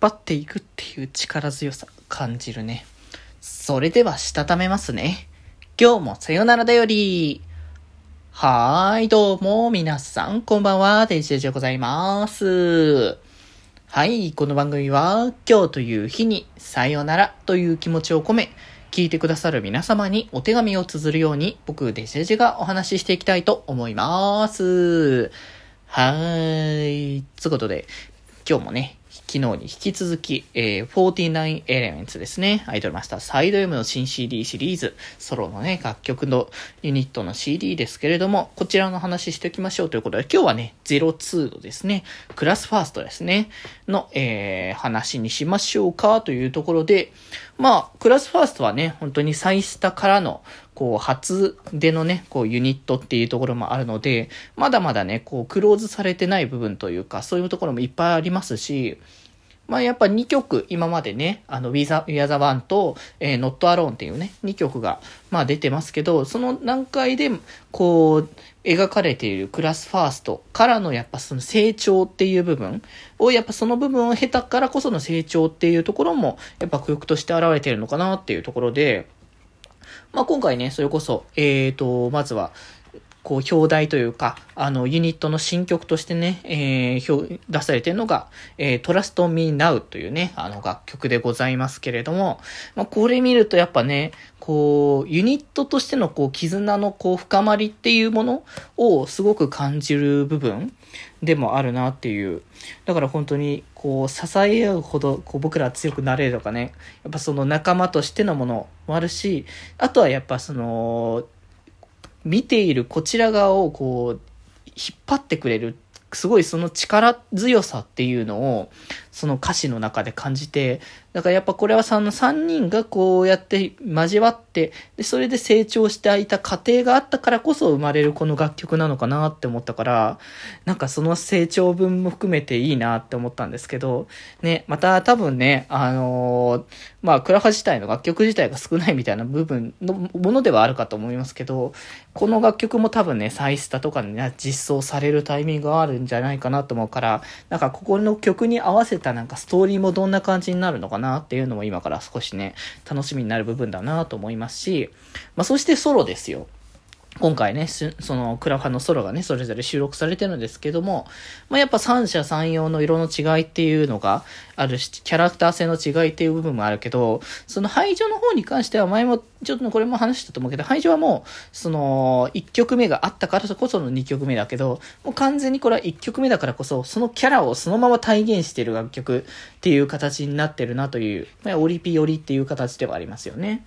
張っていくっていう力強さ感じるね。それでは、したためますね。今日もさよならだより。はーい、どうも、皆さん、こんばんは、デジデジでございます。はい、この番組は、今日という日に、さよならという気持ちを込め、聞いてくださる皆様にお手紙を綴るように、僕、デジェジがお話ししていきたいと思います。はーい。つうことで、今日もね、昨日に引き続き、えー、49 Elements ですね。アイドルマスターサイド M の新 CD シリーズ、ソロのね、楽曲のユニットの CD ですけれども、こちらの話しておきましょうということで、今日はね、02度ですね、クラスファーストですね、の、えー、話にしましょうかというところで、まあ、クラスファーストはね、本当にサイスタからの、こう、初でのね、こう、ユニットっていうところもあるので、まだまだね、こう、クローズされてない部分というか、そういうところもいっぱいありますし、まあやっぱ2曲今までね、あの We Are the One と、えー、Not Alone っていうね、2曲がまあ出てますけど、その段階でこう描かれているクラスファーストからのやっぱその成長っていう部分を、やっぱその部分を経たからこその成長っていうところもやっぱ曲として現れてるのかなっていうところで、まあ今回ね、それこそ、えーと、まずは、こう、表題というか、あの、ユニットの新曲としてね、えー、表、出されてるのが、えー、Trust Me Now というね、あの楽曲でございますけれども、まあ、これ見るとやっぱね、こう、ユニットとしてのこう、絆のこう、深まりっていうものをすごく感じる部分でもあるなっていう。だから本当に、こう、支え合うほど、こう、僕ら強くなれるとかね、やっぱその仲間としてのものもあるし、あとはやっぱその、見ているこちら側をこう、引っ張ってくれるすごいその力強さっていうのを、その歌詞の中で感じて、だからやっぱこれはその3人がこうやって交わって、で、それで成長していた過程があったからこそ生まれるこの楽曲なのかなって思ったから、なんかその成長分も含めていいなって思ったんですけど、ね、また多分ね、あのー、まあ、クラハ自体の楽曲自体が少ないみたいな部分のものではあるかと思いますけど、この楽曲も多分ね、サイスタとかにね、実装されるタイミングがあるんじゃないかなと思うから、なんかここの曲に合わせたなんかストーリーもどんな感じになるのかなっていうのも今から少しね、楽しみになる部分だなと思いますし、まあそしてソロですよ。今回ね、そのクラファンのソロがね、それぞれ収録されてるんですけども、まあ、やっぱ三者三様の色の違いっていうのがあるし、キャラクター性の違いっていう部分もあるけど、その排除の方に関しては前も、ちょっとこれも話したと思うけど、排除はもう、その、1曲目があったからこその2曲目だけど、もう完全にこれは1曲目だからこそ、そのキャラをそのまま体現してる楽曲っていう形になってるなという、まあ、オリピオリっていう形ではありますよね。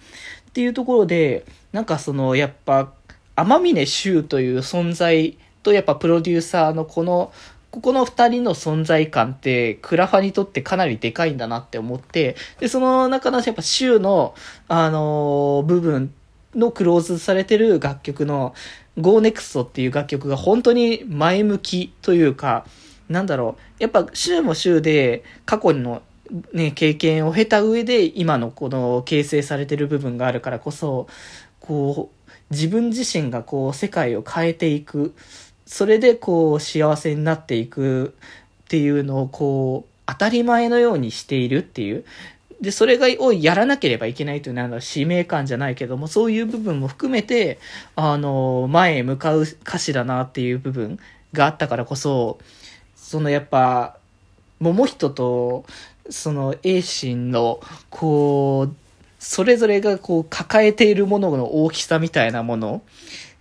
っていうところで、なんかその、やっぱ、天峰修という存在とやっぱプロデューサーのこの、ここの二人の存在感って、クラファにとってかなりでかいんだなって思って、で、その中のやっぱ修の、あのー、部分のクローズされてる楽曲の GoNext っていう楽曲が本当に前向きというか、なんだろう、やっぱ週も週で過去のね、経験を経た上で今のこの形成されてる部分があるからこそ、こう、自分自身がこう世界を変えていく、それでこう幸せになっていくっていうのをこう当たり前のようにしているっていう。で、それが、をやらなければいけないというのは使命感じゃないけども、そういう部分も含めて、あの、前へ向かう歌詞だなっていう部分があったからこそ、そのやっぱ、桃人と、その、栄心の、こう、それぞれがこう抱えているものの大きさみたいなもの、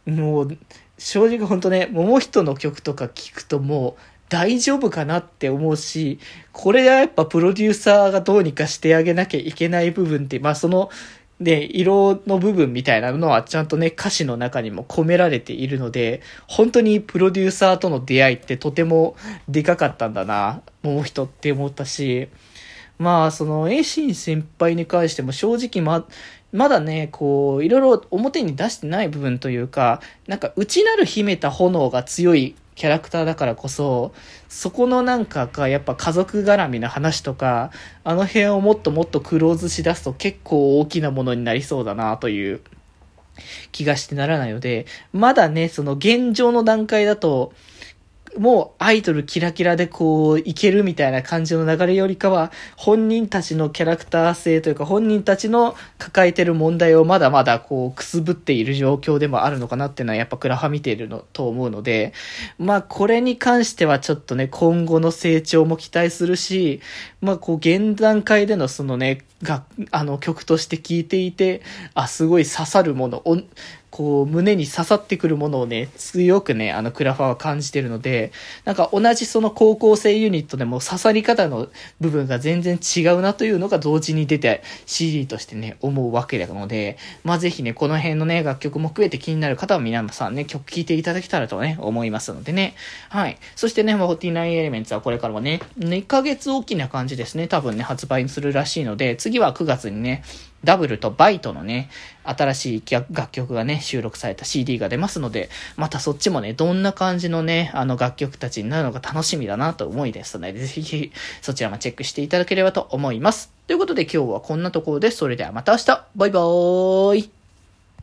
もう、正直ほんとね、桃人の曲とか聞くともう大丈夫かなって思うし、これがやっぱプロデューサーがどうにかしてあげなきゃいけない部分って、まあその、ね、色の部分みたいなのはちゃんとね、歌詞の中にも込められているので、本当にプロデューサーとの出会いってとてもでかかったんだな、桃人って思ったし、まあ、その、エイシン先輩に関しても正直ま、まだね、こう、いろいろ表に出してない部分というか、なんか内なる秘めた炎が強いキャラクターだからこそ、そこのなんかがやっぱ家族絡みの話とか、あの辺をもっともっとクローズしだすと結構大きなものになりそうだなという気がしてならないので、まだね、その現状の段階だと、もうアイドルキラキラでこう、いけるみたいな感じの流れよりかは、本人たちのキャラクター性というか、本人たちの抱えてる問題をまだまだこう、くすぶっている状況でもあるのかなっていうのは、やっぱクラハ見ているのと思うので、まあ、これに関してはちょっとね、今後の成長も期待するし、まあ、こう、現段階でのそのね、が、あの、曲として聴いていて、あ、すごい刺さるもの、こう、胸に刺さってくるものをね、強くね、あの、クラファーは感じてるので、なんか同じその高校生ユニットでも刺さり方の部分が全然違うなというのが同時に出て CD としてね、思うわけなので、まあ、ぜひね、この辺のね、楽曲も含めて気になる方は皆さんね、曲聴いていただけたらとね、思いますのでね。はい。そしてね、ま49エレメンツはこれからはね、2ヶ月大きな感じですね、多分ね、発売するらしいので、次は9月にね、ダブルとバイトのね、新しい楽曲がね、収録された CD が出ますので、またそっちもね、どんな感じのね、あの楽曲たちになるのか楽しみだなと思いですので、ぜひそちらもチェックしていただければと思います。ということで今日はこんなところです。それではまた明日バイバーイ